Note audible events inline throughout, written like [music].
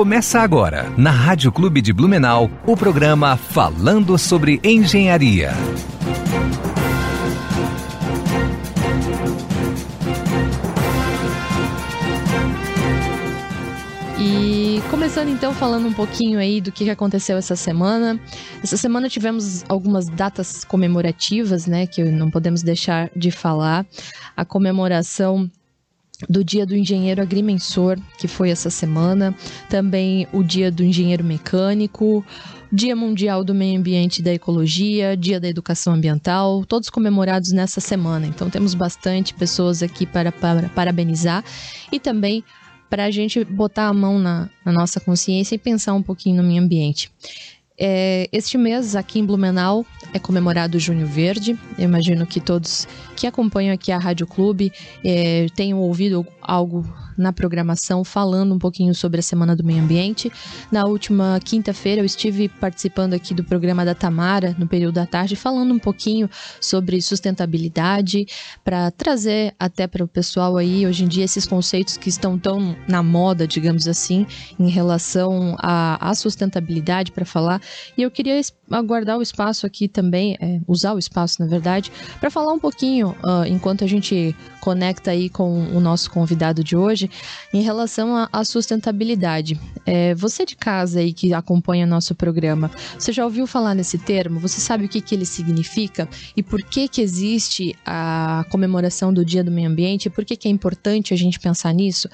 Começa agora, na Rádio Clube de Blumenau, o programa Falando sobre Engenharia. E começando então falando um pouquinho aí do que aconteceu essa semana. Essa semana tivemos algumas datas comemorativas, né, que não podemos deixar de falar. A comemoração do Dia do Engenheiro Agrimensor, que foi essa semana, também o Dia do Engenheiro Mecânico, Dia Mundial do Meio Ambiente e da Ecologia, Dia da Educação Ambiental, todos comemorados nessa semana. Então temos bastante pessoas aqui para, para parabenizar e também para a gente botar a mão na, na, nossa consciência e pensar um pouquinho no meio ambiente. É, este mês, aqui em Blumenau, é comemorado o Junho Verde. Eu imagino que todos que acompanham aqui a Rádio Clube é, tenham ouvido algo na programação falando um pouquinho sobre a Semana do Meio Ambiente. Na última quinta-feira eu estive participando aqui do programa da Tamara, no período da tarde, falando um pouquinho sobre sustentabilidade, para trazer até para o pessoal aí, hoje em dia, esses conceitos que estão tão na moda, digamos assim, em relação à, sustentabilidade para falar. E eu queria aguardar o espaço aqui também, é, usar o espaço, na verdade, para falar um pouquinho, uh, enquanto a gente conecta aí com o nosso convidado de hoje, em relação à sustentabilidade. É, você de casa aí que acompanha nosso programa, você já ouviu falar nesse termo? Você sabe o que, que ele significa? E por que que existe a comemoração do Dia do Meio Ambiente? E por que que é importante a gente pensar nisso?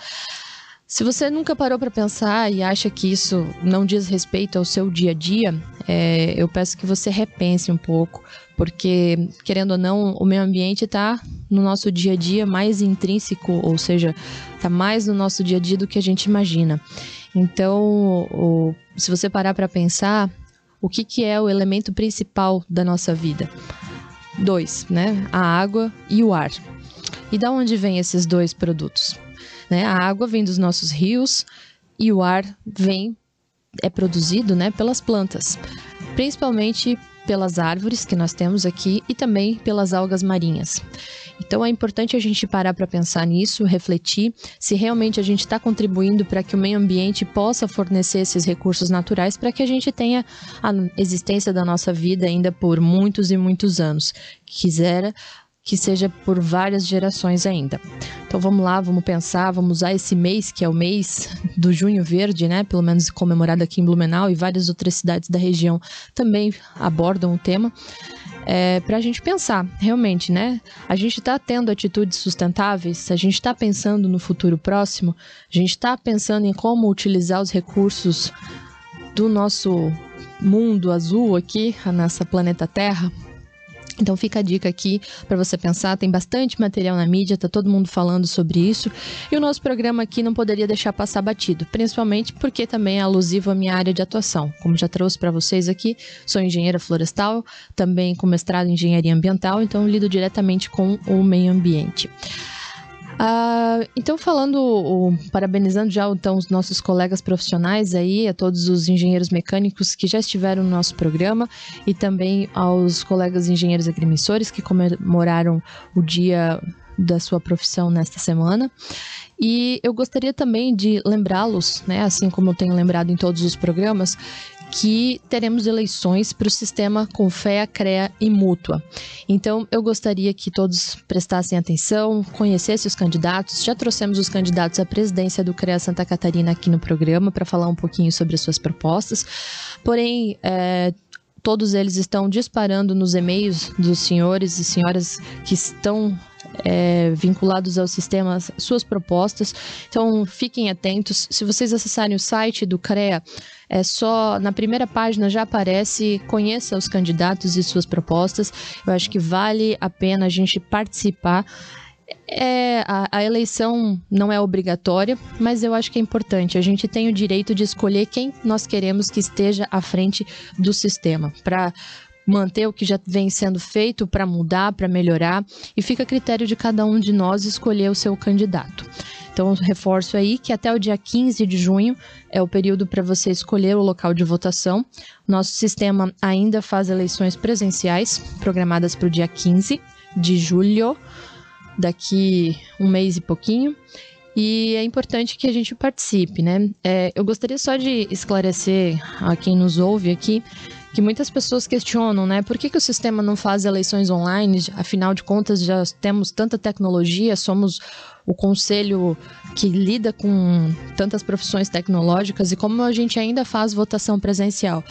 Se você nunca parou para pensar e acha que isso não diz respeito ao seu dia a dia, é, eu peço que você repense um pouco, porque, querendo ou não, o meio ambiente está no nosso dia a dia mais intrínseco, ou seja, está mais no nosso dia a dia do que a gente imagina. Então, o, se você parar para pensar, o que, que é o elemento principal da nossa vida? Dois, né? A água e o ar. E da onde vêm esses dois produtos? Né? A água vem dos nossos rios e o ar vem é produzido, né, pelas plantas, principalmente pelas árvores que nós temos aqui e também pelas algas marinhas. Então é importante a gente parar para pensar nisso, refletir se realmente a gente está contribuindo para que o meio ambiente possa fornecer esses recursos naturais para que a gente tenha a existência da nossa vida ainda por muitos e muitos anos. Quisera que seja por várias gerações ainda. Então vamos lá, vamos pensar, vamos usar esse mês, que é o mês do Junho Verde, né? Pelo menos comemorado aqui em Blumenau e várias outras cidades da região também abordam o tema. É, para a gente pensar, realmente, né? A gente está tendo atitudes sustentáveis, a gente está pensando no futuro próximo, a gente está pensando em como utilizar os recursos do nosso mundo azul aqui, a nossa planeta Terra, então fica a dica aqui para você pensar, tem bastante material na mídia, tá todo mundo falando sobre isso. E o nosso programa aqui não poderia deixar passar batido, principalmente porque também é alusivo à minha área de atuação. Como já trouxe para vocês aqui, sou engenheira florestal, também com mestrado em engenharia ambiental, então lido diretamente com o meio ambiente. Uh, então, falando, o, parabenizando já então os nossos colegas profissionais aí, a todos os engenheiros mecânicos que já estiveram no nosso programa e também aos colegas engenheiros agrimensores que comemoraram o dia da sua profissão nesta semana. E eu gostaria também de lembrá-los, né, assim como eu tenho lembrado em todos os programas, que teremos eleições para o sistema Confea, CREA e Mútua. Então, eu gostaria que todos prestassem atenção, conhecessem os candidatos. Já trouxemos os candidatos à presidência do CREA Santa Catarina aqui no programa para falar um pouquinho sobre as suas propostas. Porém, é, todos eles estão disparando nos e-mails dos senhores e senhoras que estão é, vinculados ao sistema suas propostas. Então fiquem atentos. Se vocês acessarem o site do CREA, é só na primeira página já aparece conheça os candidatos e suas propostas. Eu acho que vale a pena a gente participar. É, a, a, eleição não é obrigatória, mas eu acho que é importante. A gente tem o direito de escolher quem nós queremos que esteja à frente do sistema, para manter o que já vem sendo feito, para mudar, para melhorar, e fica a critério de cada um de nós escolher o seu candidato. Então, reforço aí que até o dia 15 de junho é o período para você escolher o local de votação. Nosso sistema ainda faz eleições presenciais, programadas para o dia 15 de julho, daqui um mês e pouquinho. e é importante que a gente participe, né? É, eu gostaria só de esclarecer a quem nos ouve aqui que muitas pessoas questionam, né? Por que, que o sistema não faz eleições online? Afinal de contas, já temos tanta tecnologia, somos o conselho que lida com tantas profissões tecnológicas e como a gente ainda faz votação presencial.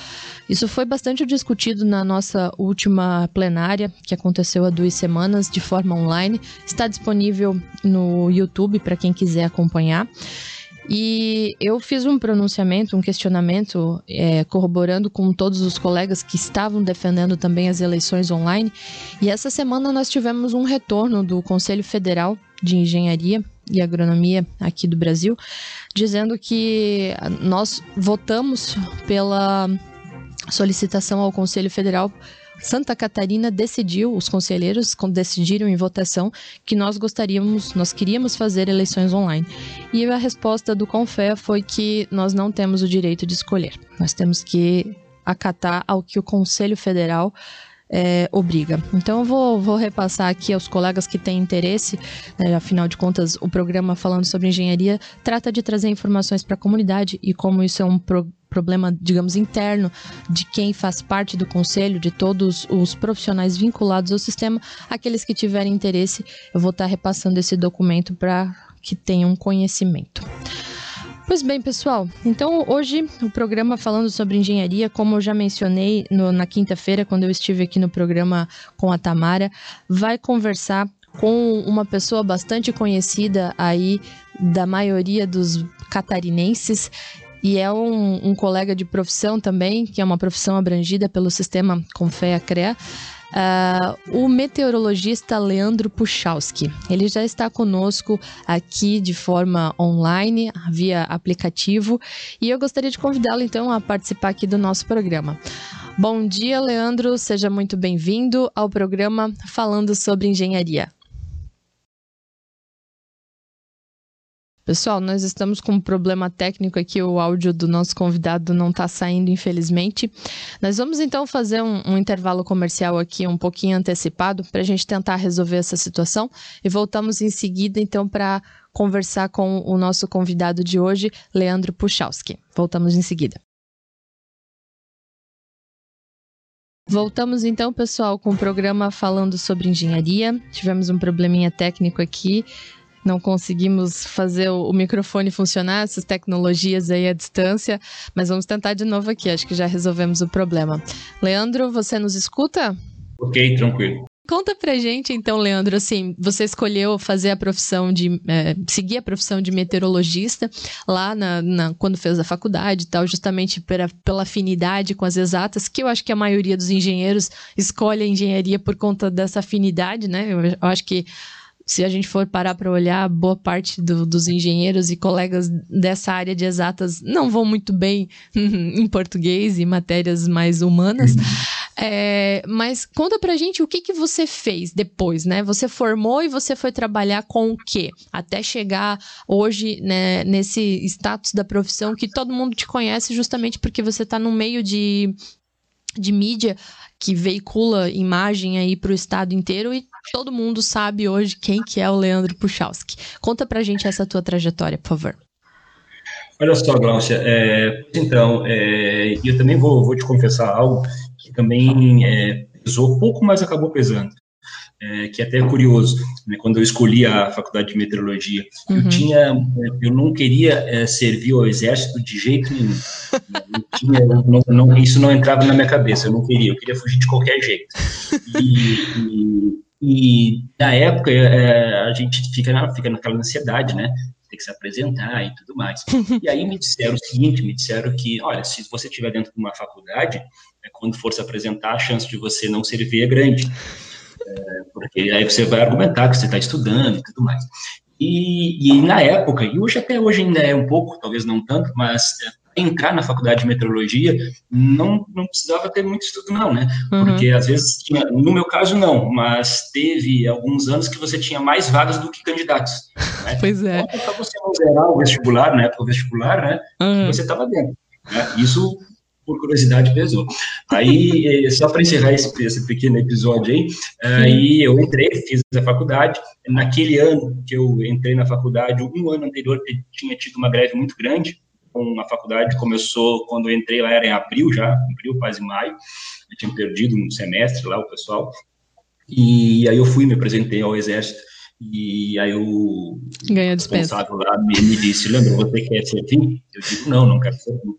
Isso foi bastante discutido na nossa última plenária, que aconteceu há duas semanas, de forma online. Está disponível no YouTube para quem quiser acompanhar. E eu fiz um pronunciamento, um questionamento, é, corroborando com todos os colegas que estavam defendendo também as eleições online. E essa semana nós tivemos um retorno do Conselho Federal de Engenharia e Agronomia aqui do Brasil, dizendo que nós votamos pela solicitação ao Conselho Federal Santa Catarina decidiu, os conselheiros decidiram em votação que nós gostaríamos, nós queríamos fazer eleições online. E a resposta do Confé foi que nós não temos o direito de escolher. Nós temos que acatar ao que o Conselho Federal é, obriga. Então eu vou, vou, repassar aqui aos colegas que têm interesse, né, afinal de contas, o programa falando sobre engenharia trata de trazer informações para a comunidade e como isso é um pro problema, digamos, interno de quem faz parte do conselho, de todos os profissionais vinculados ao sistema, aqueles que tiverem interesse, eu vou estar repassando esse documento para que tenham conhecimento. Pois bem, pessoal, então hoje o programa falando sobre engenharia, como eu já mencionei no, na quinta-feira, quando eu estive aqui no programa com a Tamara, vai conversar com uma pessoa bastante conhecida aí da maioria dos catarinenses e é um, um, colega de profissão também, que é uma profissão abrangida pelo sistema Confea-CREA, Uh, o meteorologista Leandro Puchalski. Ele já está conosco aqui de forma online, via aplicativo, e eu gostaria de convidá-lo então a participar aqui do nosso programa. Bom dia, Leandro, seja muito bem-vindo ao programa Falando sobre Engenharia. Pessoal, nós estamos com um problema técnico aqui, o áudio do nosso convidado não está saindo, infelizmente. Nós vamos então fazer um, um, intervalo comercial aqui um pouquinho antecipado para a gente tentar resolver essa situação e voltamos em seguida então para conversar com o nosso convidado de hoje, Leandro Puchalski. Voltamos em seguida. Voltamos então, pessoal, com o programa falando sobre engenharia. Tivemos um probleminha técnico aqui não conseguimos fazer o, microfone funcionar, essas tecnologias aí à distância, mas vamos tentar de novo aqui, acho que já resolvemos o problema. Leandro, você nos escuta? Ok, tranquilo. Conta pra gente, então, Leandro, assim, você escolheu fazer a profissão de. É, seguir a profissão de meteorologista lá na, na, quando fez a faculdade e tal, justamente pela, pela afinidade com as exatas, que eu acho que a maioria dos engenheiros escolhe a engenharia por conta dessa afinidade, né? Eu, eu acho que se a gente for parar para olhar, boa parte do, dos engenheiros e colegas dessa área de exatas não vão muito bem [laughs] em português e matérias mais humanas. Uhum. É, mas conta pra gente o que, que você fez depois, né? Você formou e você foi trabalhar com o quê? Até chegar hoje né, nesse status da profissão que todo mundo te conhece justamente porque você está no meio de, de mídia que veicula imagem aí para o estado inteiro e todo mundo sabe hoje quem que é o Leandro Puchalski. Conta pra gente essa tua trajetória, por favor. Olha só, Glaucia, é, então, é, eu também vou, vou, te confessar algo que também é, pesou pouco, mas acabou pesando. É, que é até curioso, né, quando eu escolhi a faculdade de meteorologia, uhum. eu tinha, eu não queria é, servir ao exército de jeito nenhum. Tinha, não, não, isso não entrava na minha cabeça, eu não queria, eu queria fugir de qualquer jeito. E, e e na época é, a gente fica, na, fica naquela ansiedade, né? Tem que se apresentar e tudo mais. [laughs] E aí me disseram o seguinte: me disseram que, olha, se você estiver dentro de uma faculdade, é, quando for se apresentar, a chance de você não servir é grande. É, porque aí você vai argumentar que você está estudando e tudo mais. E, e, na época, e hoje até hoje ainda é um pouco, talvez não tanto, mas é, entrar na faculdade de meteorologia, não, não precisava ter muito estudo, não, né? Uhum. Porque às vezes, tinha, no meu caso, não, mas teve alguns anos que você tinha mais vagas do que candidatos. Né? [laughs] Pois é. Então, para você não zerar o vestibular, né? O vestibular, né? Uhum. Você estava dentro. Né? Isso por curiosidade pesou. Aí, [laughs] só para encerrar esse, esse, pequeno episódio aí, aí eu entrei, fiz a faculdade. Naquele ano que eu entrei na faculdade, um ano anterior tinha tido uma greve muito grande, com a faculdade começou quando eu entrei lá era em abril já, abril quase maio. Eu tinha perdido um semestre lá o pessoal. E aí eu fui me apresentei ao exército e aí o Ganha responsável lá me, me disse, Leandro, você quer servir? Eu digo, não, não quero servir.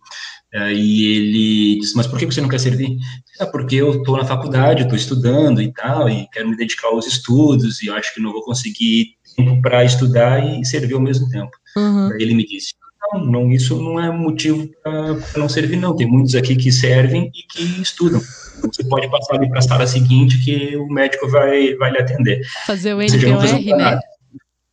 E ele disse, mas por que você não quer servir? É porque eu estou na faculdade, estou estudando e tal, e quero me dedicar aos estudos, e acho que não vou conseguir tempo para estudar e servir ao mesmo tempo. Uhum. Ele me disse, não, não, isso não é motivo para não servir, não. Tem muitos aqui que servem e que estudam. Você pode passar ali para a sala seguinte que o médico vai, vai lhe atender. Fazer o NPOR, né?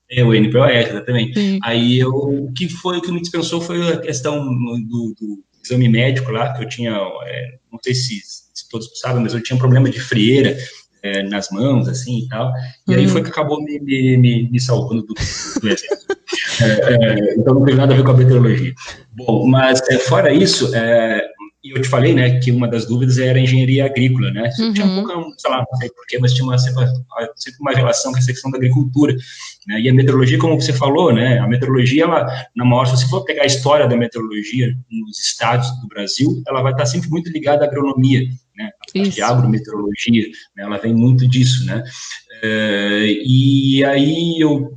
É, o NPOR, exatamente. Sim. Aí eu, o que foi, o que me dispensou foi a questão do, do exame médico lá, que eu tinha, é, não sei se, se, todos sabem, mas eu tinha um problema de frieira é, nas mãos, assim, e tal. E aí uhum. foi que acabou me, me, me, me salvando do, do exército. [laughs] É, é, então não tem nada a ver com a meteorologia. Bom, mas é, fora isso, é, eu te falei, né, que uma das dúvidas era a engenharia agrícola, né? Uhum. Tinha um pouco, sei lá, não sei porquê, mas tinha uma, sempre, uma relação com essa questão da agricultura. Né? E a meteorologia, como você falou, né, a meteorologia, ela, na maior, se você for pegar a história da meteorologia nos estados do Brasil, ela vai estar sempre muito ligada à agronomia, né? A de agrometeorologia, né? ela vem muito disso, né? É, e aí eu,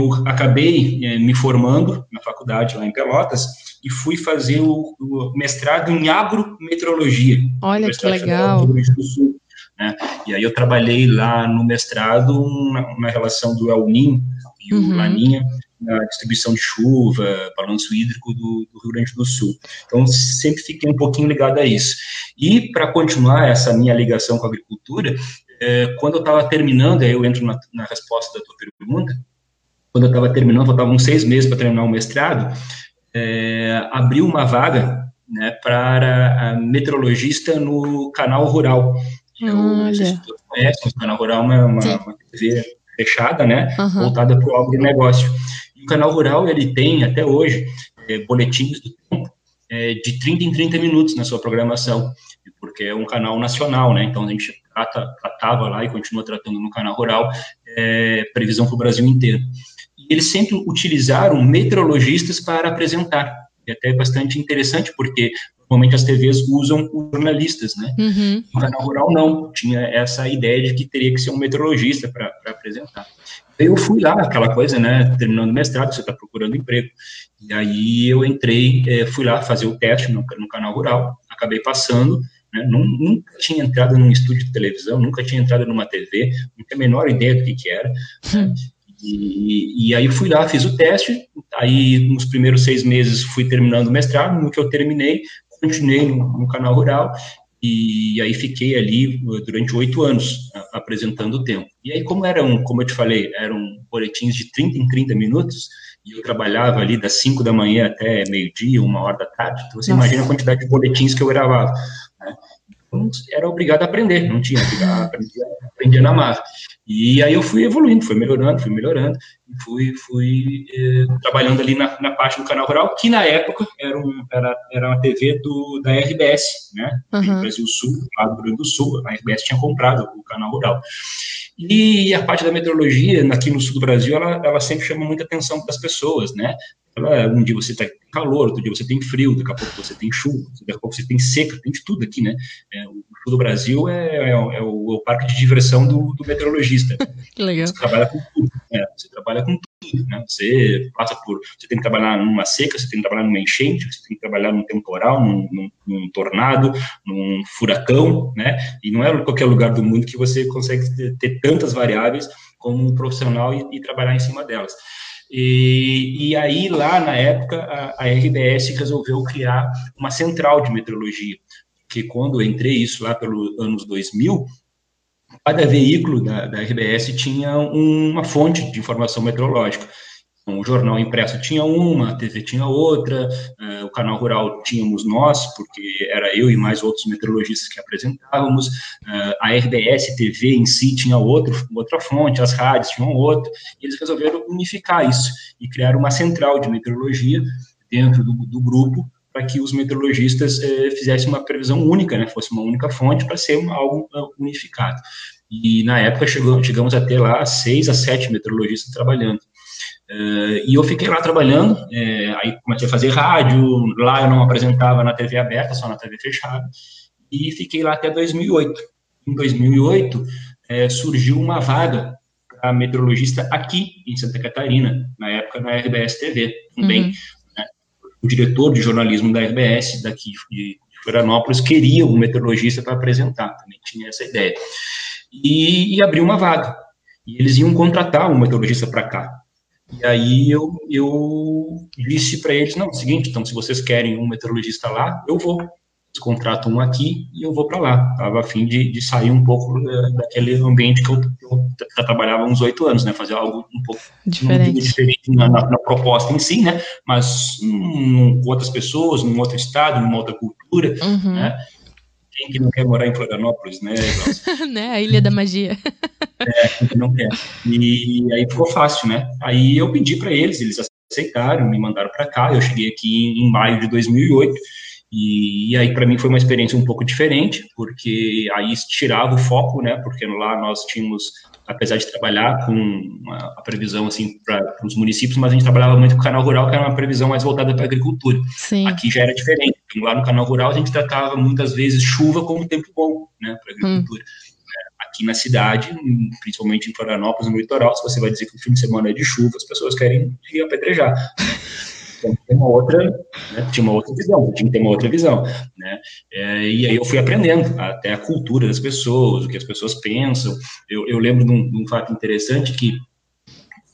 eu acabei é, me formando na faculdade lá em Pelotas, e fui fazer o, o mestrado em agrometeorologia. Olha que legal. Sul, né? E aí eu trabalhei lá no mestrado na, na relação do El Ninho e uhum. o Laninha na distribuição de chuva, balanço hídrico do, do, Rio Grande do Sul. Então, sempre fiquei um pouquinho ligado a isso. E, para continuar essa minha ligação com a agricultura, é, quando eu estava terminando, aí eu entro na, na resposta da tua pergunta, quando eu estava terminando, faltavam seis meses para terminar o mestrado, é, abriu uma vaga né, para meteorologista no canal rural. Eu não sei se todos conhecem, o canal rural é uma, uma, uma TV fechada, né, uhum. voltada para o agronegócio. E o canal rural, ele tem, até hoje, é, boletins do tempo é, de 30 em 30 minutos na sua programação, porque é um canal nacional, né, então a gente trata, tratava lá e continua tratando no canal rural é, previsão para o Brasil inteiro eles sempre utilizaram meteorologistas para apresentar. E até é bastante interessante, porque normalmente as TVs usam jornalistas, né? Uhum. No canal rural não, tinha essa ideia de que teria que ser um meteorologista para apresentar. Eu fui lá, aquela coisa, né? Terminando o mestrado, você está procurando emprego. E aí eu entrei, é, fui lá fazer o teste no, no canal rural, acabei passando, né? Nunca tinha entrado num estúdio de televisão, nunca tinha entrado numa TV, não tinha a menor ideia do que, que era. [laughs] E, e, aí fui lá, fiz o teste, aí nos primeiros seis meses fui terminando o mestrado, no que eu terminei, continuei no, no canal rural, e aí fiquei ali durante oito anos apresentando o tempo. E aí como eram, como eu te falei, eram boletins de 30 em 30 minutos, e eu trabalhava ali das 5 da manhã até meio-dia, uma hora da tarde, então você Nossa. imagina a quantidade de boletins que eu gravava. Né? Então, era obrigado a aprender, não tinha, aprendia, aprendia na marra. E aí eu fui evoluindo, fui melhorando, fui melhorando, fui, fui eh, trabalhando ali na, na, parte do canal rural, que na época era, um, era, era uma TV do, da RBS, né, uhum. Brasil Sul, lá do Rio Grande do Sul, a RBS tinha comprado o canal rural. E a parte da meteorologia, aqui no sul do Brasil, ela, ela sempre chama muita atenção para as pessoas, né? Ela, um dia você está calor, outro dia você tem frio, daqui a pouco você tem chuva, daqui a pouco você tem seca, tem de tudo aqui, né? É, o sul do Brasil é, é, é, o, é, o, parque de diversão do, do meteorologista. [laughs] que legal. Você trabalha com tudo, né? Você trabalha com tudo, né? Você passa por, você tem que trabalhar numa seca, você tem que trabalhar numa enchente, você tem que trabalhar num temporal, num, num, num tornado, num furacão, né? E não é qualquer lugar do mundo que você consegue ter, ter tantas variáveis como um profissional e, e trabalhar em cima delas. E, e aí, lá na época, a, a RBS resolveu criar uma central de meteorologia, que quando eu entrei isso lá pelos anos 2000, cada veículo da, da RBS tinha uma fonte de informação meteorológica. Então, o jornal impresso tinha uma, a TV tinha outra, uh, o canal rural tínhamos nós, porque era eu e mais outros meteorologistas que apresentávamos, uh, a RBS TV em si tinha outro, outra fonte, as rádios tinham outra, e eles resolveram unificar isso e criar uma central de meteorologia dentro do, do grupo para que os meteorologistas eh, fizessem uma previsão única, né, fosse uma única fonte para ser uma, algo unificado. E na época chegou, chegamos a ter lá seis a sete meteorologistas trabalhando. Uh, e eu fiquei lá trabalhando, é, aí comecei a fazer rádio, lá eu não apresentava na TV aberta, só na TV fechada, e fiquei lá até 2008. Em 2008, é, surgiu uma vaga para meteorologista aqui em Santa Catarina, na época na RBS TV também. Uhum. Né? O diretor de jornalismo da RBS daqui de Florianópolis queria um meteorologista para apresentar, também tinha essa ideia. E, e abriu uma vaga. E eles iam contratar um meteorologista para cá. E aí eu, eu disse para eles, não, é o seguinte, então se vocês querem um meteorologista lá, eu vou. Eles contratam um aqui e eu vou para lá. Estava a fim de, de sair um pouco uh, daquele ambiente que eu, eu já trabalhava uns oito anos, né? Fazer algo um pouco diferente, diferente na, na, na, proposta em si, né? Mas com outras pessoas, num outro estado, numa outra cultura, uhum. né? Quem que não quer morar em Florianópolis, né? [laughs] né? A Ilha da Magia. [laughs] é, quem que não quer. E aí ficou fácil, né? Aí eu pedi para eles, eles aceitaram, me mandaram para cá. Eu cheguei aqui em maio de 2008. E, e aí, para mim, foi uma experiência um pouco diferente, porque aí tirava o foco, né? Porque lá nós tínhamos apesar de trabalhar com a previsão assim para os municípios, mas a gente trabalhava muito com o canal rural, que era uma previsão mais voltada para a agricultura. Sim. Aqui já era diferente. Lá no canal rural a gente tratava muitas vezes chuva como tempo bom, né, para a agricultura. Hum. Aqui na cidade, principalmente em Florianópolis, no litoral, se você vai dizer que o fim de semana é de chuva, as pessoas querem ir apedrejar. [laughs] Então, tem uma outra, né, tinha uma outra visão, tinha que ter uma outra visão, né, é, e aí eu fui aprendendo até a cultura das pessoas, o que as pessoas pensam, eu, eu lembro de um, de um fato interessante que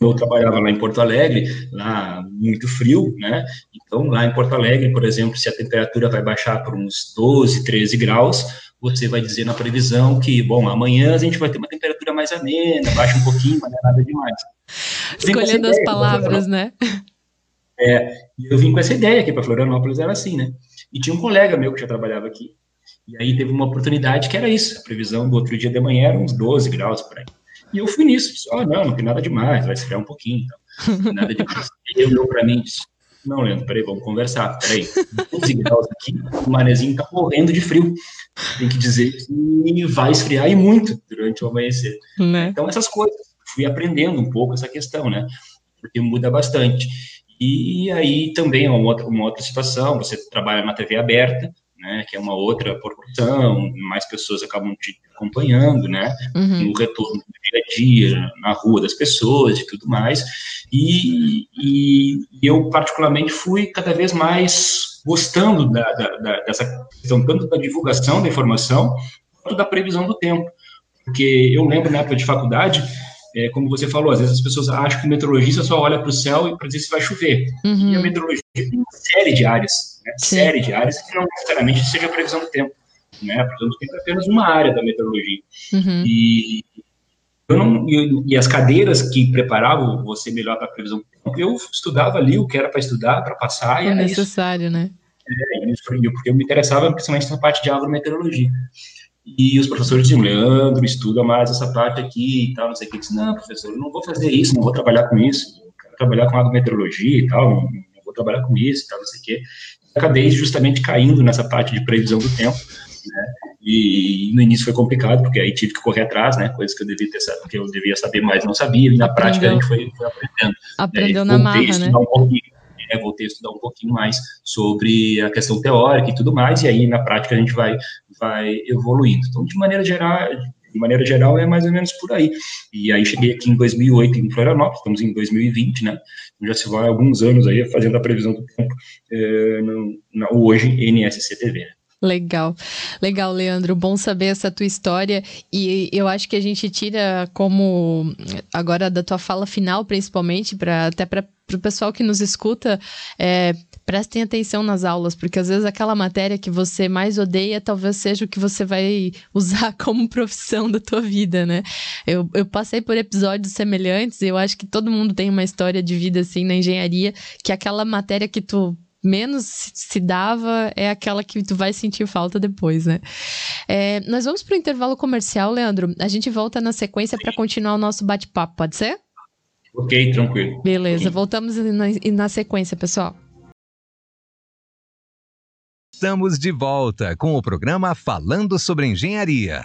eu trabalhava lá em Porto Alegre, lá muito frio, né? Então, lá em Porto Alegre, por exemplo, se a temperatura vai baixar para uns 12, 13 graus, você vai dizer na previsão que, bom, amanhã a gente vai ter uma temperatura mais amena, baixa um pouquinho, mas não é nada demais. Escolhendo as palavras, né? É, e eu vim com essa ideia aqui para Florianópolis, era assim, né? E tinha um colega meu que já trabalhava aqui. E aí teve uma oportunidade que era isso. A previsão do outro dia de manhã era uns 12 graus por aí. E eu fui nisso. Disse, oh, não, não tem nada demais, vai esfriar um pouquinho. Então. Nada demais. [laughs] ele olhou para mim e disse, não, Leandro, peraí, vamos conversar. Peraí, 12 graus aqui, o manezinho tá morrendo de frio. Tem que dizer que vai esfriar e muito durante o amanhecer. Né? Então, essas coisas. Fui aprendendo um pouco essa questão, né? Porque muda bastante. E aí também é uma outra, uma outra situação, você trabalha na TV aberta, né, que é uma outra proporção, mais pessoas acabam te acompanhando, né, uhum. no retorno do dia a dia, na rua das pessoas e tudo mais, e, e eu particularmente fui cada vez mais gostando da, da, da, dessa questão, tanto da divulgação da informação, quanto da previsão do tempo, porque eu lembro na época de faculdade, é, como você falou, às vezes as pessoas acham que o meteorologista só olha para o céu para dizer se vai chover. Uhum. E a meteorologia tem uma série de áreas, né? série de áreas que não necessariamente seja a previsão do tempo. Né? A previsão do tempo é apenas uma área da meteorologia. Uhum. E, não, e, e, as cadeiras que preparavam você melhor para a previsão do tempo, eu estudava ali o que era para estudar, para passar. É necessário, isso. né? É, isso, porque eu me interessava principalmente na parte de agrometeorologia. E os professores diziam, Leandro, estuda mais essa parte aqui e tal, não sei o que. Eu disse, não, professor, eu não vou fazer isso, não vou trabalhar com isso, eu quero trabalhar com agrometeorologia e tal, não, vou trabalhar com isso e tal, não sei o que. Acabei justamente caindo nessa parte de previsão do tempo, né? E, e, no início foi complicado, porque aí tive que correr atrás, né? Coisas que eu devia ter que eu devia saber, mas não sabia, e na Aprendeu. prática a gente foi, foi aprendendo. Aprendeu na marra, né? Um pouquinho, né, voltei a estudar um pouquinho mais sobre a questão teórica e tudo mais, e aí na prática a gente vai, vai evoluindo. Então, de maneira geral, de maneira geral, é mais ou menos por aí. E aí cheguei aqui em 2008 em Florianópolis, estamos em 2020, né? Já se vai alguns anos aí fazendo a previsão do tempo é, no, na, hoje NSC TV. Né? Legal, legal, Leandro. Bom saber essa tua história e eu acho que a gente tira como agora da tua fala final, principalmente para até para o pessoal que nos escuta, é, prestem atenção nas aulas, porque às vezes aquela matéria que você mais odeia talvez seja o que você vai [laughs] usar como profissão da tua vida, né? Eu, eu passei por episódios semelhantes e eu acho que todo mundo tem uma história de vida assim na engenharia, que aquela matéria que tu menos se dava é aquela que tu vai sentir falta depois, né? É, nós vamos para o intervalo comercial, Leandro. A gente volta na sequência para continuar o nosso bate-papo, pode ser? Ok, tranquilo. Beleza, voltamos na, na sequência, pessoal. Estamos de volta com o programa Falando sobre Engenharia.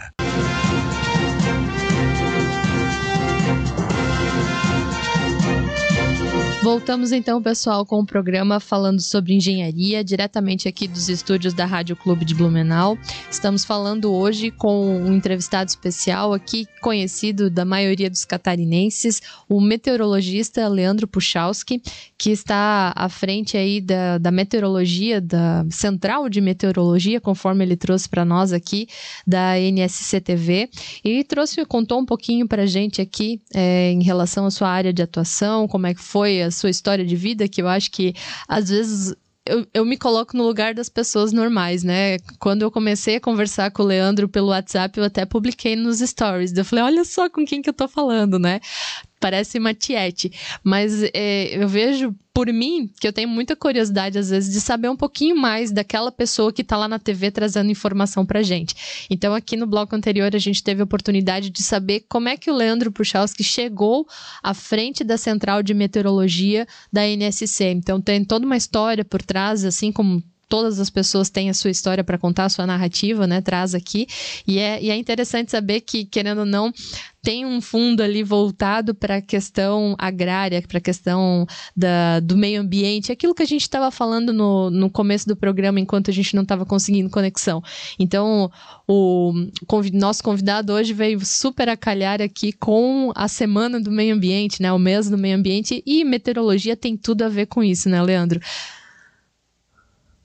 Voltamos então, pessoal, com o programa falando sobre engenharia, diretamente aqui dos estúdios da Rádio Clube de Blumenau. Estamos falando hoje com um entrevistado especial aqui, conhecido da maioria dos catarinenses, o meteorologista Leandro Puchalski, que está à frente aí da, da meteorologia, da Central de Meteorologia, conforme ele trouxe para nós aqui, da NSCTV, e trouxe, contou um pouquinho para a gente aqui é, em relação à sua área de atuação, como é que foi a sua história de vida, que eu acho que às vezes eu, eu, me coloco no lugar das pessoas normais, né? Quando eu comecei a conversar com o Leandro pelo WhatsApp, eu até publiquei nos stories. Eu falei, olha só com quem que eu tô falando, né? Parece uma tiete. Mas é, eu vejo por mim que eu tenho muita curiosidade, às vezes, de saber um pouquinho mais daquela pessoa que está lá na TV trazendo informação pra gente. Então, aqui no bloco anterior, a gente teve a oportunidade de saber como é que o Leandro Puchalski chegou à frente da central de meteorologia da NSC. Então, tem toda uma história por trás, assim como todas as pessoas têm a sua história para contar, a sua narrativa, né? Traz aqui. E é, e é interessante saber que, querendo ou não, tem um fundo ali voltado para a questão agrária, para a questão da, do meio ambiente, aquilo que a gente estava falando no, no começo do programa, enquanto a gente não estava conseguindo conexão. Então, o convid, nosso convidado hoje veio super a calhar aqui com a Semana do Meio Ambiente, né? O mês do meio ambiente, e meteorologia tem tudo a ver com isso, né, Leandro?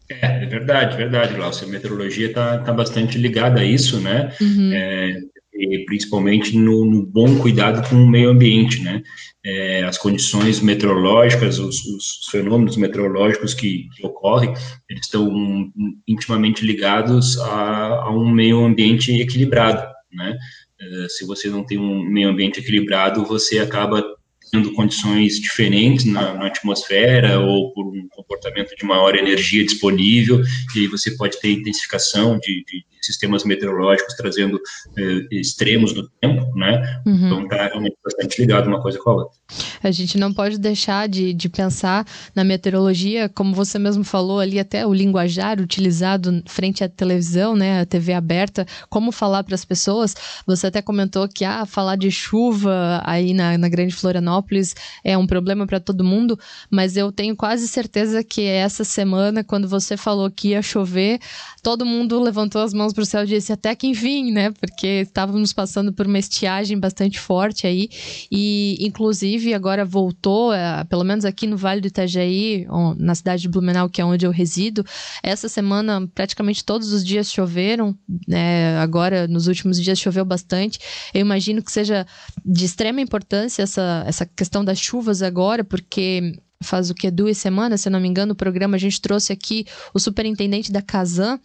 É, é verdade, verdade, Glaucio. A meteorologia está tá bastante ligada a isso, né? Uhum. É, e principalmente no, no, bom cuidado com o meio ambiente, né? É, as condições meteorológicas, os, os fenômenos meteorológicos que, que, ocorrem, eles estão intimamente ligados a, a um meio ambiente equilibrado, né? É, se você não tem um meio ambiente equilibrado, você acaba tendo condições diferentes na, na, atmosfera ou por um comportamento de maior energia disponível, e aí você pode ter intensificação de, de sistemas meteorológicos trazendo eh, extremos do tempo, né? Uhum. Então está realmente bastante ligado uma coisa com a outra. A gente não pode deixar de, de pensar na meteorologia, como você mesmo falou ali, até o linguajar utilizado frente à televisão, né? A TV aberta, como falar para as pessoas. Você até comentou que ah, falar de chuva aí na, na Grande Florianópolis é um problema para todo mundo, mas eu tenho quase certeza que essa semana, quando você falou que ia chover, todo mundo levantou as mãos para o céu e disse até que enfim, né? Porque estávamos passando por uma estiagem bastante forte aí e inclusive agora voltou, é, pelo menos aqui no Vale do Itajaí, na cidade de Blumenau, que é onde eu resido, essa semana praticamente todos os dias choveram, né? Agora nos últimos dias choveu bastante. Eu imagino que seja de extrema importância essa essa questão das chuvas agora, porque faz o que duas semanas, se não me engano, o programa a gente trouxe aqui o superintendente da Casan,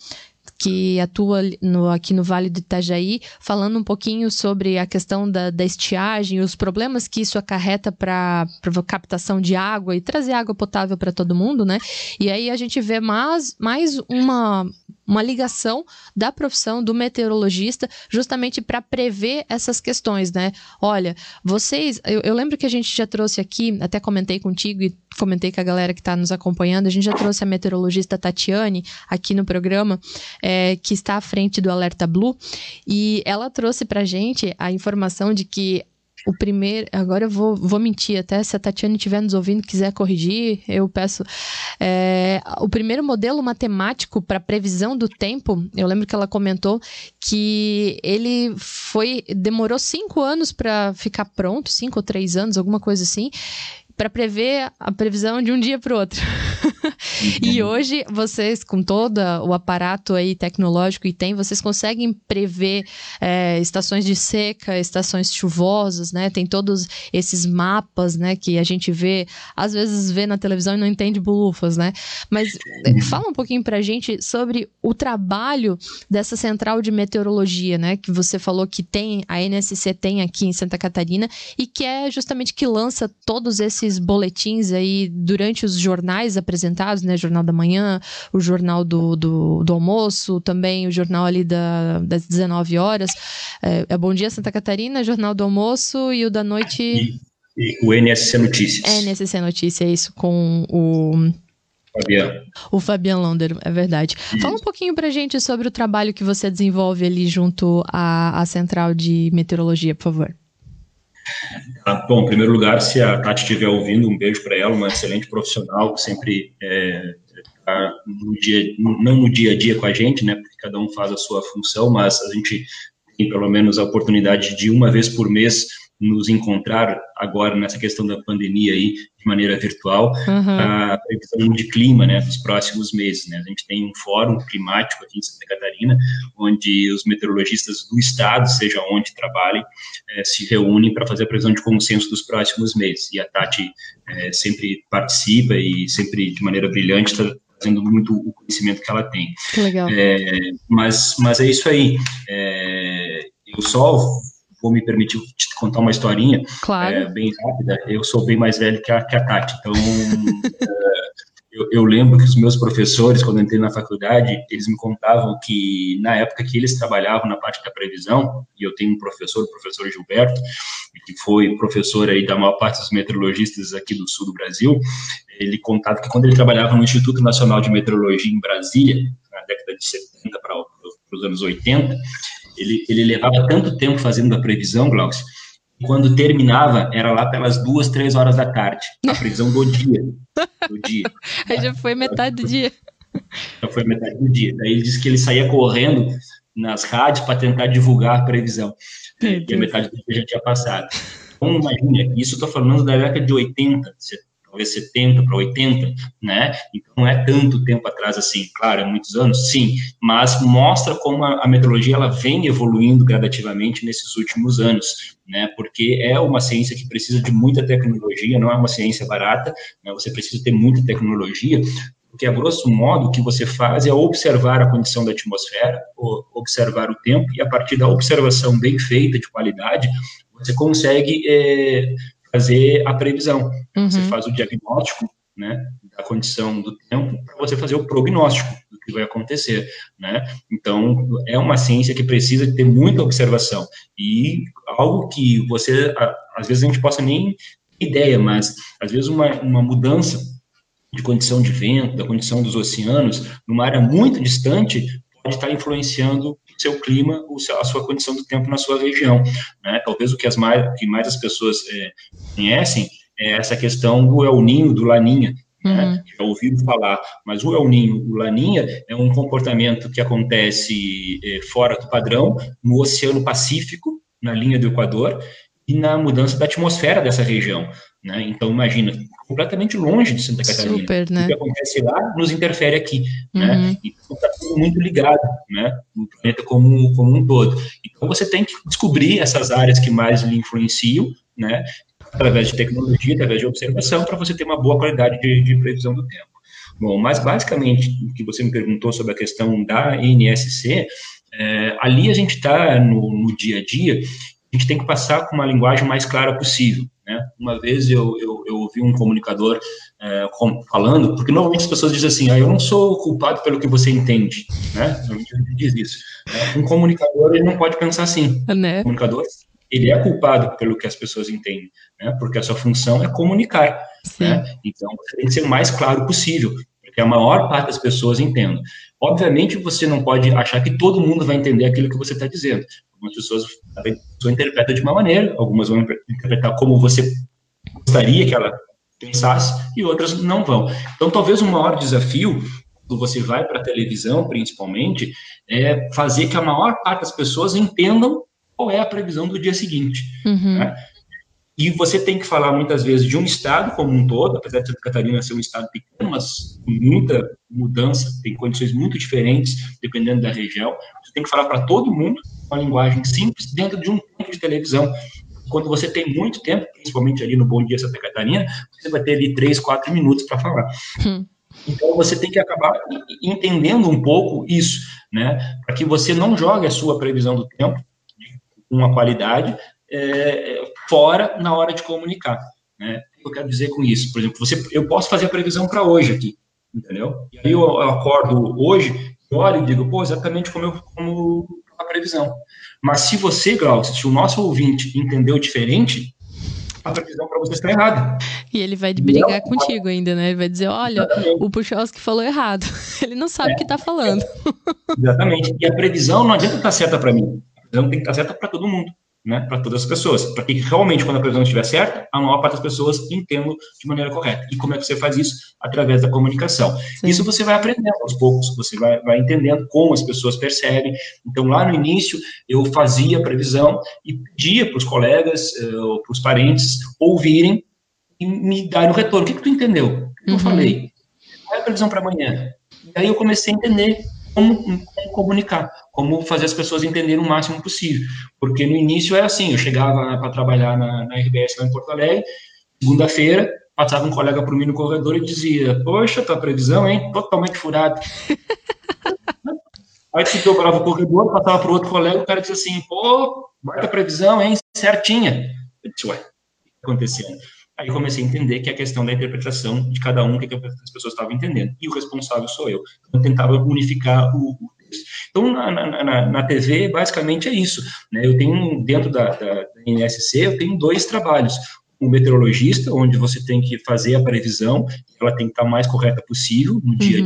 que atua no, aqui no Vale do Itajaí, falando um pouquinho sobre a questão da, da estiagem, os problemas que isso acarreta para captação de água e trazer água potável para todo mundo, né? E aí a gente vê mais, mais uma, uma ligação da profissão do meteorologista justamente para prever essas questões, né? Olha, vocês, eu, eu, lembro que a gente já trouxe aqui, até comentei contigo e comentei com a galera que está nos acompanhando, a gente já trouxe a meteorologista Tatiane aqui no programa, é, que está à frente do Alerta Blue, e ela trouxe para gente a informação de que o primeiro. Agora eu vou, vou mentir, até se a Tatiana estiver nos ouvindo quiser corrigir, eu peço. É, o primeiro modelo matemático para previsão do tempo, eu lembro que ela comentou que ele foi. demorou cinco anos para ficar pronto, cinco ou três anos, alguma coisa assim para prever a previsão de um dia para o outro. [laughs] e hoje vocês, com todo o aparato aí tecnológico que tem, vocês conseguem prever é, estações de seca, estações chuvosas, né? Tem todos esses mapas, né? Que a gente vê, às vezes vê na televisão e não entende bulufas, né? Mas é, fala um pouquinho para a gente sobre o trabalho dessa central de meteorologia, né? Que você falou que tem, a NSC tem aqui em Santa Catarina e que é justamente que lança todos esses esses boletins aí durante os jornais apresentados, né? Jornal da Manhã, o Jornal do, do, do Almoço, também o jornal ali da, das 19 horas. É, é Bom Dia Santa Catarina, Jornal do Almoço e o da noite. E, e o NSC Notícias. NSC Notícias, é isso, com o Fabiano. O Fabiano Londer, é verdade. Isso. Fala um pouquinho pra gente sobre o trabalho que você desenvolve ali junto à, à Central de Meteorologia, por favor. Ah, bom, em primeiro lugar, se a Tati estiver ouvindo, um beijo para ela, uma excelente profissional, sempre é, tá no dia, não no dia a dia com a gente, né, porque cada um faz a sua função, mas a gente tem pelo menos a oportunidade de uma vez por mês nos encontrar agora nessa questão da pandemia aí de maneira virtual uhum. a previsão de clima né dos próximos meses né. A gente tem um fórum climático aqui em Santa Catarina onde os meteorologistas do estado seja onde trabalhem é, se reúnem para fazer a previsão de consenso dos próximos meses. E a Tati é, sempre participa e sempre de maneira brilhante está fazendo muito o conhecimento que ela tem. Que legal. É, mas mas é isso aí. É, eu só vou me permitir te contar uma historinha claro. é, bem rápida. Eu sou bem mais velho que a, que a Tati, então [laughs] é, eu, eu, lembro que os meus professores, quando entrei na faculdade, eles me contavam que na época que eles trabalhavam na parte da previsão, e eu tenho um professor, o professor Gilberto, que foi professor aí da maior parte dos meteorologistas aqui do sul do Brasil, ele contava que quando ele trabalhava no Instituto Nacional de Meteorologia em Brasília, na década de 70 para os anos 80, ele, ele levava tanto tempo fazendo a previsão, Glaucio, quando terminava, era lá pelas duas, três horas da tarde. A previsão do dia. Do dia. [laughs] Aí já foi metade do dia. Já foi metade do dia. Daí ele disse que ele saía correndo nas rádios para tentar divulgar a previsão. E a metade do dia já tinha passado. Então, imagina, isso estou falando da década de 80, talvez 70 para 80, né? Então não é tanto tempo atrás assim, claro, é muitos anos, sim, mas mostra como a, a meteorologia ela vem evoluindo gradativamente nesses últimos anos, né? Porque é uma ciência que precisa de muita tecnologia, não é uma ciência barata, né? Você precisa ter muita tecnologia, porque a grosso modo o que você faz é observar a condição da atmosfera, observar o tempo e a partir da observação bem feita de qualidade você consegue é, fazer a previsão. Uhum. Você faz o diagnóstico, né, da condição do tempo para você fazer o prognóstico do que vai acontecer, né? Então é uma ciência que precisa ter muita observação e algo que você às vezes a gente possa nem ter ideia, mas às vezes uma, uma mudança de condição de vento, da condição dos oceanos, numa área muito distante, pode estar influenciando seu clima, a sua condição do tempo na sua região. Né? Talvez o que, as mais, que mais as pessoas é, conhecem é essa questão do El Ninho, do Laninha, né? Uhum. Já ouviram falar, mas o El Ninho, o Laninha, é um comportamento que acontece é, fora do padrão, no Oceano Pacífico, na linha do Equador, e na mudança da atmosfera dessa região. Né? Então, imagina, completamente longe de Santa Catarina. Super, né? O que acontece lá nos interfere aqui. Né? Uhum. Então, está tudo muito ligado né? no planeta como, como um todo. Então, você tem que descobrir essas áreas que mais lhe influenciam, né? através de tecnologia, através de observação, para você ter uma boa qualidade de, de previsão do tempo. Bom, mas basicamente, o que você me perguntou sobre a questão da NSC, é, ali a gente está no, no dia a dia a gente tem que passar com uma linguagem mais clara possível. Né? Uma vez eu, eu, eu ouvi um comunicador é, falando, porque normalmente as pessoas dizem assim, ah, eu não sou culpado pelo que você entende, né? Normalmente gente diz isso. Né? Um comunicador, ele não pode pensar assim. Né? Um comunicador, ele é culpado pelo que as pessoas entendem, né? Porque a sua função é comunicar, né? Então, você tem que ser o mais claro possível, porque a maior parte das pessoas entendam. Obviamente, você não pode achar que todo mundo vai entender aquilo que você está dizendo. Algumas pessoas a pessoa interpreta de uma maneira, algumas vão interpretar como você gostaria que ela pensasse e outras não vão. Então, talvez o maior desafio quando você vai para a televisão, principalmente, é fazer que a maior parte das pessoas entendam qual é a previsão do dia seguinte. Uhum. Né? E você tem que falar muitas vezes de um estado como um todo, apesar de Santa Catarina ser um estado pequeno, mas com muita mudança, tem condições muito diferentes dependendo da região. Você tem que falar para todo mundo uma linguagem simples dentro de um tempo de televisão. Quando você tem muito tempo, principalmente ali no Bom Dia Santa Catarina, você vai ter ali três, quatro minutos para falar. Hum. Então você tem que acabar entendendo um pouco isso, né? Para que você não jogue a sua previsão do tempo com uma qualidade é, fora na hora de comunicar. Né? O que eu quero dizer com isso? Por exemplo, você, eu posso fazer a previsão para hoje aqui, entendeu? E aí eu, eu acordo hoje, olho e digo, pô, exatamente como, eu, como a previsão. Mas se você, Glaucio, se o nosso ouvinte entendeu diferente, a previsão para você está errada. E ele vai brigar não, contigo ainda, né? Ele vai dizer, olha, exatamente. o Puchalski falou errado. [laughs] Ele não sabe o que está falando. Exatamente. E a previsão não adianta estar certa para mim. A previsão tem que estar certa para todo mundo né, para todas as pessoas, para que realmente, quando a previsão estiver certa, a maior parte das pessoas entendam de maneira correta. E como é que você faz isso? Através da comunicação. Sim. Isso você vai aprendendo aos poucos, você vai, vai entendendo como as pessoas percebem. Então, lá no início, eu fazia a previsão e pedia para os colegas, uh, para os parentes, ouvirem e me darem o retorno. O que, que tu entendeu? O que uhum. eu falei? Qual é a previsão para amanhã? E aí eu comecei a entender como, como, comunicar, como fazer as pessoas entenderem o máximo possível. Porque no início era assim, eu chegava para trabalhar na, na RBS lá em Porto Alegre, segunda-feira, passava um colega por mim no corredor e dizia, poxa, tua previsão, hein, totalmente furada. [laughs] Aí se dobrava o corredor, passava para outro colega, o cara dizia assim, pô, baita previsão, hein, certinha. Eu disse, ué, o que está acontecendo? Aí comecei a entender que é a questão da interpretação de cada um, o que, as pessoas estavam entendendo. E o responsável sou eu. Então, eu tentava unificar o, o texto. Então, na, na, na, TV, basicamente é isso. Né? Eu tenho, dentro da, da, da NSC, eu tenho dois trabalhos o meteorologista, onde você tem que fazer a previsão, ela tem que estar mais correta possível no dia a uhum.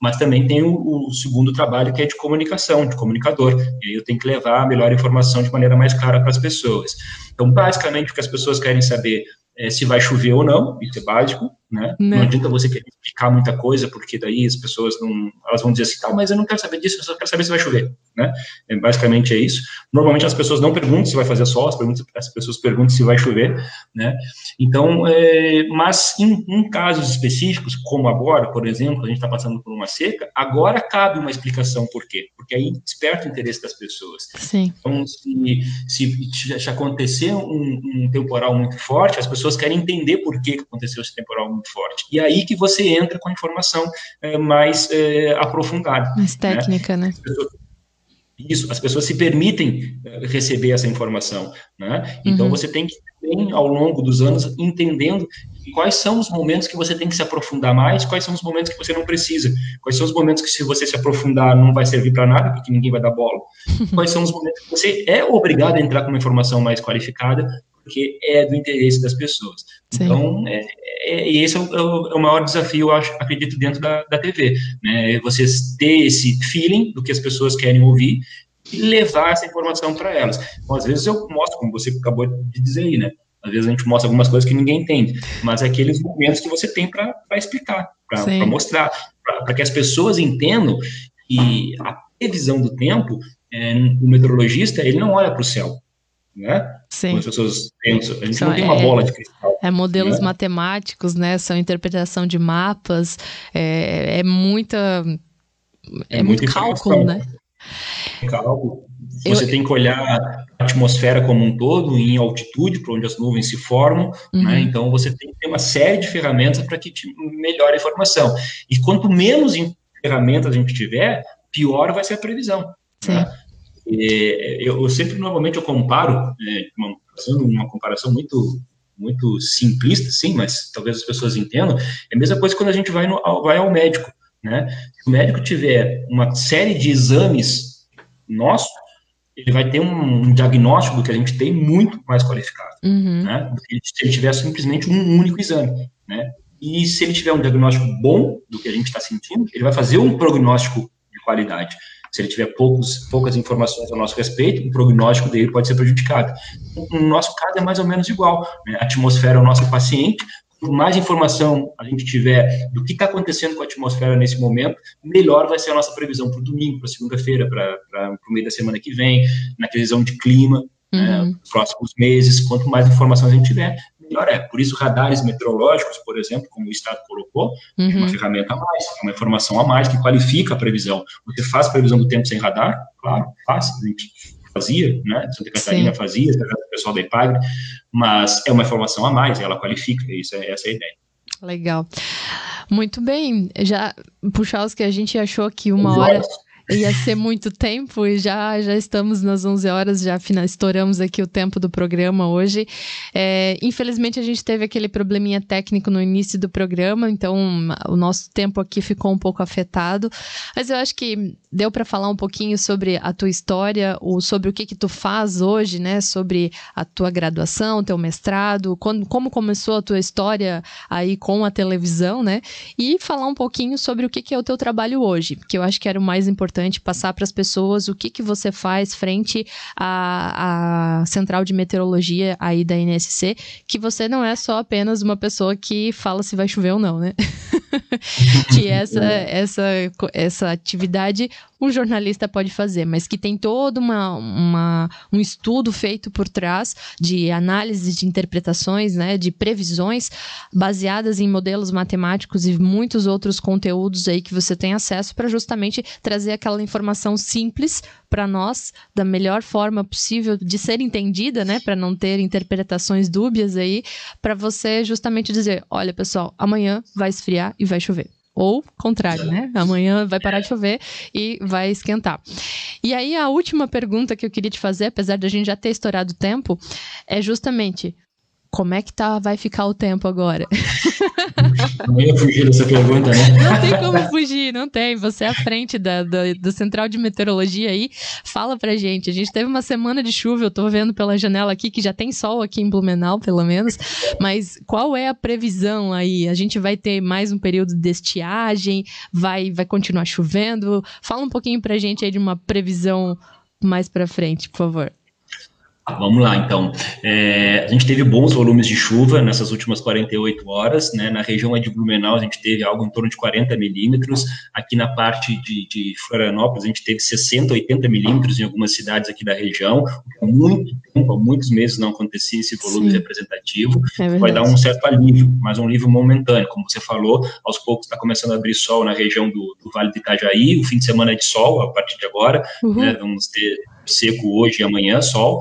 Mas também tem o, o, segundo trabalho que é de comunicação, de comunicador. E aí eu tenho que levar a melhor informação de maneira mais clara para as pessoas. Então, basicamente, o que as pessoas querem saber é, se vai chover ou não, isso é básico, né? Não. não adianta você querer explicar muita coisa, porque daí as pessoas não, elas vão dizer assim, tá, mas eu não quero saber disso, eu só quero saber se vai chover, né? É, basicamente é isso. Normalmente as pessoas não perguntam se vai fazer sol, as, as pessoas perguntam se vai chover, né? Então, é, mas em, em, casos específicos, como agora, por exemplo, a gente está passando por uma seca, agora cabe uma explicação por quê? Porque aí desperta o interesse das pessoas. Sim. Então, se, se, se acontecer um, um temporal muito forte, as pessoas querem entender por que aconteceu esse temporal muito forte. E aí que você entra com a informação é, mais é, aprofundada. Mais né? técnica, né? né? Isso, as pessoas se permitem eh, receber essa informação, né? Então uhum. você tem que ao longo dos anos entendendo quais são os momentos que você tem que se aprofundar mais, quais são os momentos que você não precisa, quais são os momentos que se você se aprofundar não vai servir para nada, porque ninguém vai dar bola, [laughs] quais são os momentos que você é obrigado a entrar com uma informação mais qualificada, porque é do interesse das pessoas. Sim. Então, é, é, esse é o, é o, maior desafio, acho, acredito, dentro da, da TV, né? É vocês ter esse feeling do que as pessoas querem ouvir e levar essa informação para elas. Então, às vezes eu mostro, como você acabou de dizer aí, né? Às vezes a gente mostra algumas coisas que ninguém entende, mas é aqueles momentos que você tem para explicar, para mostrar, para que as pessoas entendam que a previsão do tempo, é, o meteorologista, ele não olha para o céu, né? Sim. As pessoas pensam. A gente Só não tem uma é, bola de cristal. É modelos né? matemáticos, né? São interpretação de mapas, é, é muita. É, é muito cálculo, né? Cálculo. Você Eu... tem que olhar a atmosfera como um todo, em altitude, para onde as nuvens se formam, né? uhum. né? Então você tem que ter uma série de ferramentas para que te melhore a informação. E quanto menos ferramentas a gente tiver, pior vai ser a previsão. Sim. Né? Eu, sempre, normalmente, eu comparo, é, uma, fazendo uma comparação muito muito simplista, sim, mas talvez as pessoas entendam, é a mesma coisa quando a gente vai, no, vai ao médico, né? Se o médico tiver uma série de exames nossos, ele vai ter um, um, diagnóstico que a gente tem muito mais qualificado, uhum. né? Do que se ele tiver simplesmente um único exame, né? E se ele tiver um diagnóstico bom do que a gente está sentindo, ele vai fazer um prognóstico de qualidade. Se ele tiver poucos, poucas informações a nosso respeito, o prognóstico dele pode ser prejudicado. No nosso caso é mais ou menos igual. Né? A atmosfera é o nosso paciente. Quanto mais informação a gente tiver do que está acontecendo com a atmosfera nesse momento, melhor vai ser a nossa previsão para o domingo, para segunda-feira, para o meio da semana que vem, na previsão de clima, né, uhum. né, próximos meses. Quanto mais informação a gente tiver, melhor é. Por isso, radares meteorológicos, por exemplo, como o Estado colocou, uhum. é uma uhum. ferramenta a mais, é uma informação a mais que qualifica a previsão. Você faz previsão do tempo sem radar? Claro, faz. A gente fazia, né? Santa Catarina Sim. fazia, o pessoal da IPAGRE, mas é uma informação a mais, ela qualifica, isso é, essa é a ideia. Legal. Muito bem. Já, que a gente achou que uma hora. Ia ser muito tempo e já, já estamos nas 11 horas, já final, estouramos aqui o tempo do programa hoje. É, infelizmente, a gente teve aquele probleminha técnico no início do programa, então o nosso tempo aqui ficou um pouco afetado. Mas eu acho que deu para falar um pouquinho sobre a tua história, ou sobre o que que tu faz hoje, né? Sobre a tua graduação, teu mestrado, quando, como começou a tua história aí com a televisão, né? E falar um pouquinho sobre o que que é o teu trabalho hoje, que eu acho que era o mais importante importante passar para as pessoas o que, que você faz frente à, à central de meteorologia aí da NSC, que você não é só apenas uma pessoa que fala se vai chover ou não, né? [laughs] que essa, [laughs] essa, essa atividade um jornalista pode fazer, mas que tem todo uma, uma, um estudo feito por trás de análise de interpretações, né, de previsões baseadas em modelos matemáticos e muitos outros conteúdos aí que você tem acesso para justamente trazer aquela informação simples para nós da melhor forma possível de ser entendida, né, para não ter interpretações dúbias aí, para você justamente dizer, olha pessoal, amanhã vai esfriar e vai chover. Ou contrário, né? Amanhã vai parar de chover e vai esquentar. E aí a última pergunta que eu queria te fazer, apesar de a gente já ter estourado o tempo, é justamente como é que tá, vai ficar o tempo agora? Não ia fugir dessa pergunta, né? Não tem como fugir, não tem. Você é à frente da, da, do Central de Meteorologia aí. Fala pra gente. A gente teve uma semana de chuva, eu tô vendo pela janela aqui, que já tem sol aqui em Blumenau, pelo menos. Mas qual é a previsão aí? A gente vai ter mais um período de estiagem? Vai, vai continuar chovendo? Fala um pouquinho pra gente aí de uma previsão mais pra frente, por favor. Vamos lá, então. É, a gente teve bons volumes de chuva nessas últimas 48 horas, né? Na região de Blumenau, a gente teve algo em torno de 40 milímetros. Aqui na parte de, de, Florianópolis, a gente teve 60, 80 milímetros em algumas cidades aqui da região. Muito tempo, há muitos meses não acontecia esse volume Sim. representativo. É Vai dar um certo alívio, mas um alívio momentâneo. Como você falou, aos poucos está começando a abrir sol na região do, do, Vale do Itajaí. O fim de semana é de sol a partir de agora. Uhum. Né? Vamos ter seco hoje e amanhã, sol.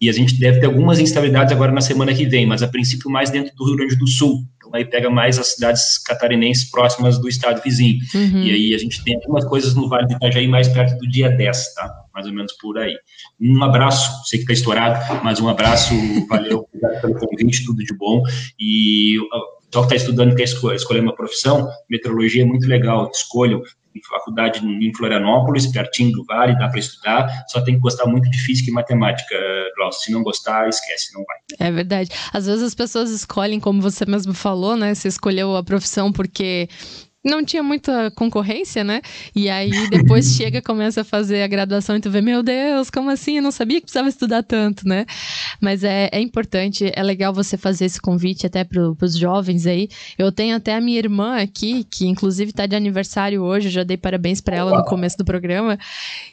E a gente deve ter algumas instabilidades agora na semana que vem, mas a princípio mais dentro do Rio Grande do Sul. Então aí pega mais as cidades catarinenses próximas do estado vizinho. Uhum. E aí a gente tem algumas coisas no Vale do Itajaí mais perto do dia 10, tá? Mais ou menos por aí. Um abraço, sei que está estourado, mas um abraço, valeu, [laughs] obrigado pelo convite, tudo de bom. E só que está estudando, quer escolher uma profissão, meteorologia é muito legal, escolham faculdade em Florianópolis, pertinho do Vale, dá para estudar, só tem que gostar muito de física e matemática, Glaucio. Se não gostar, esquece, não vai. É verdade. Às vezes as pessoas escolhem, como você mesmo falou, né? Você escolheu a profissão porque não tinha muita concorrência, né? E aí depois [laughs] chega, começa a fazer a graduação e tu vê, meu Deus, como assim? Eu não sabia que precisava estudar tanto, né? Mas é, é importante, é legal você fazer esse convite até para os jovens aí. Eu tenho até a minha irmã aqui, que inclusive está de aniversário hoje, eu já dei parabéns para ela no começo do programa.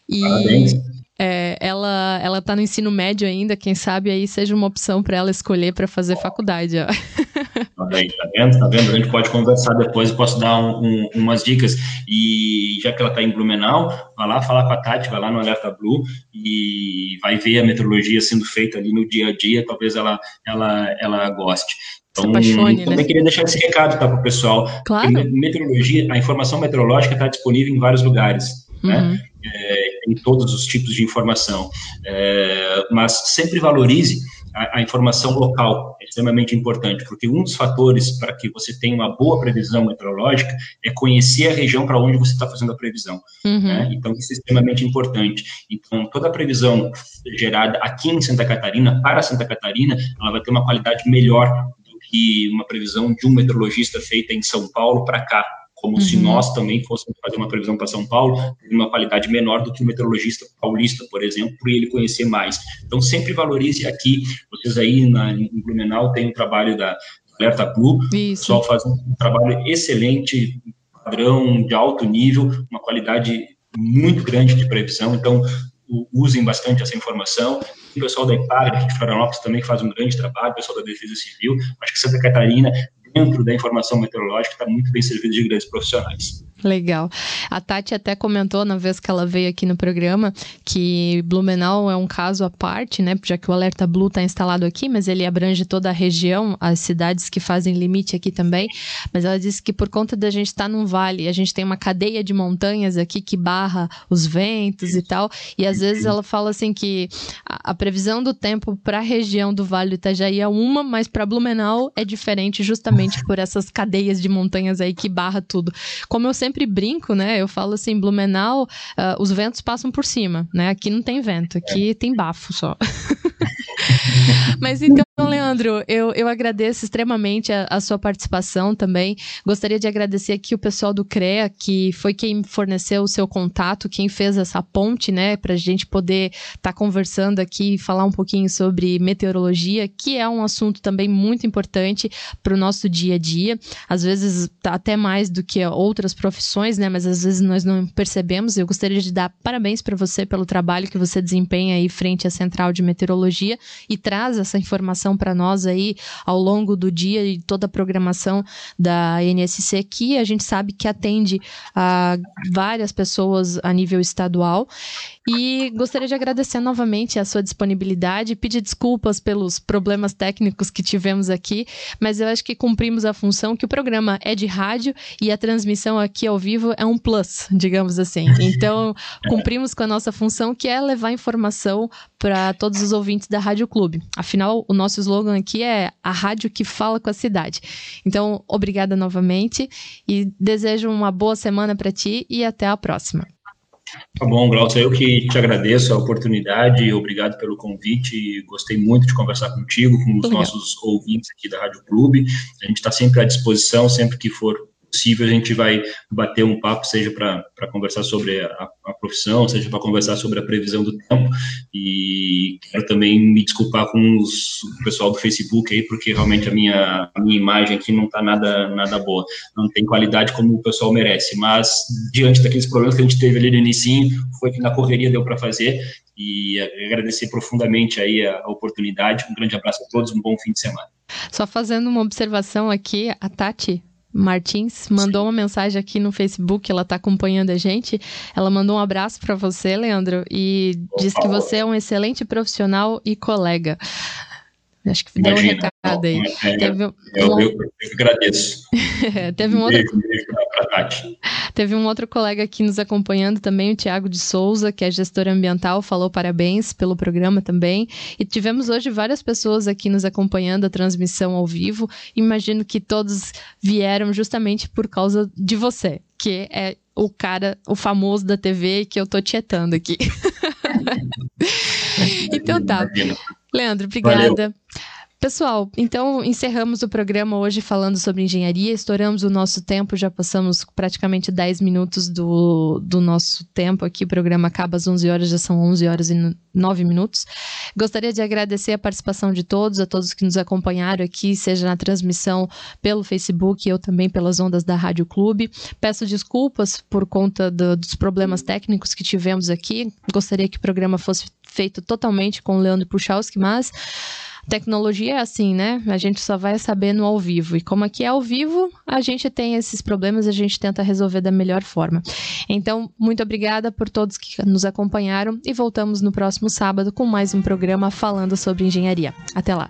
E parabéns. É, ela, ela tá no ensino médio ainda, quem sabe aí seja uma opção para ela escolher para fazer faculdade. Ó. [laughs] Tá tá vendo? Tá vendo? A gente pode conversar depois, posso dar um, um, umas dicas. E já que ela tá em Blumenau, vai lá falar com a Tati, vai lá no Alerta Blue e vai ver a meteorologia sendo feita ali no dia a dia, talvez ela, ela, ela goste. Então, apaixone, também né? queria deixar esse recado tá, para o pessoal. Claro. Meteorologia, a informação meteorológica está disponível em vários lugares. Né? Uhum. Né? É, em todos os tipos de informação. É, mas sempre valorize a, a, informação local, é extremamente importante, porque um dos fatores para que você tenha uma boa previsão meteorológica é conhecer a região para onde você está fazendo a previsão. Uhum. Né? Então, isso é extremamente importante. Então, toda a previsão gerada aqui em Santa Catarina, para Santa Catarina, ela vai ter uma qualidade melhor do que uma previsão de um meteorologista feita em São Paulo para cá como uhum. se nós também fôssemos fazer uma previsão para São Paulo, de uma qualidade menor do que o meteorologista paulista, por exemplo, por ele conhecer mais. Então, sempre valorize aqui, vocês aí na, em Blumenau têm um trabalho da Alerta Blue, o pessoal faz um trabalho excelente, padrão de alto nível, uma qualidade muito grande de previsão, então usem bastante essa informação. O pessoal da IPAG, de Florianópolis, também faz um grande trabalho, o pessoal da Defesa Civil. Acho que Santa Catarina dentro da informação meteorológica está muito bem servido de grandes profissionais. Legal. A Tati até comentou na vez que ela veio aqui no programa que Blumenau é um caso à parte, né? Já que o Alerta Blue está instalado aqui, mas ele abrange toda a região, as cidades que fazem limite aqui também. Mas ela disse que por conta da gente estar tá num vale, a gente tem uma cadeia de montanhas aqui que barra os ventos e tal. E às vezes ela fala assim que a, a previsão do tempo para a região do Vale do Itajaí é uma, mas para Blumenau é diferente justamente por essas cadeias de montanhas aí que barra tudo. Como eu sempre sempre brinco, né? Eu falo assim, Blumenau, uh, os ventos passam por cima, né? Aqui não tem vento, aqui é. tem bafo só. [laughs] [laughs] Mas então, Leandro, eu, eu agradeço extremamente a, a, sua participação também. Gostaria de agradecer aqui o pessoal do CREA, que foi quem forneceu o seu contato, quem fez essa ponte, né, para a gente poder estar tá conversando aqui e falar um pouquinho sobre meteorologia, que é um assunto também muito importante para o nosso dia a dia. Às vezes, tá até mais do que outras profissões, né, mas às vezes nós não percebemos. Eu gostaria de dar parabéns para você pelo trabalho que você desempenha aí frente à Central de Meteorologia e traz essa informação para nós aí ao longo do dia e toda a programação da NSC, que a gente sabe que atende a várias pessoas a nível estadual. E gostaria de agradecer novamente a sua disponibilidade, pedir desculpas pelos problemas técnicos que tivemos aqui, mas eu acho que cumprimos a função que o programa é de rádio e a transmissão aqui ao vivo é um plus, digamos assim. Então, cumprimos com a nossa função, que é levar informação para todos os ouvintes da Rádio Clube. Afinal, o nosso slogan aqui é a rádio que fala com a cidade. Então, obrigada novamente e desejo uma boa semana para ti e até a próxima. Tá bom, Glaucio, eu que te agradeço a oportunidade, obrigado pelo convite, gostei muito de conversar contigo, com os nossos ouvintes aqui da Rádio Clube, a gente está sempre à disposição, sempre que for possível a gente vai bater um papo, seja para conversar sobre a, a profissão, seja para conversar sobre a previsão do tempo. E quero também me desculpar com os, o pessoal do Facebook aí, porque realmente a minha, a minha imagem aqui não está nada, nada boa. Não tem qualidade como o pessoal merece. Mas, diante daqueles problemas que a gente teve ali no início, foi que na correria deu para fazer. E agradecer profundamente aí a, a oportunidade. Um grande abraço a todos, um bom fim de semana. Só fazendo uma observação aqui, a Tati Martins mandou uma mensagem aqui no Facebook, ela está acompanhando a gente. Ela mandou um abraço para você, Leandro, e Opa, diz que você é um excelente profissional e colega. Acho que deu um recado aí. É, Teve um... eu, eu, eu agradeço. [laughs] Teve um outro. Teve um outro colega aqui nos acompanhando também, o Tiago de Souza, que é gestor ambiental, falou parabéns pelo programa também. E tivemos hoje várias pessoas aqui nos acompanhando a transmissão ao vivo. Imagino que todos vieram justamente por causa de você, que é o cara, o famoso da TV que eu tô tietando aqui. [laughs] então tá. Leandro, obrigada. Valeu. Pessoal, então encerramos o programa hoje falando sobre engenharia, estouramos o nosso tempo, já passamos praticamente 10 minutos do, do nosso tempo aqui, o programa acaba às 11 horas, já são 11 horas e 9 minutos. Gostaria de agradecer a participação de todos, a todos que nos acompanharam aqui, seja na transmissão pelo Facebook ou também pelas ondas da Rádio Clube. Peço desculpas por conta do, dos problemas técnicos que tivemos aqui, gostaria que o programa fosse feito totalmente com o Leandro Puchalski, mas Tecnologia é assim, né? A gente só vai saber no ao vivo. E como aqui é ao vivo, a gente tem esses problemas, a gente tenta resolver da melhor forma. Então, muito obrigada por todos que nos acompanharam e voltamos no próximo sábado com mais um programa falando sobre engenharia. Até lá.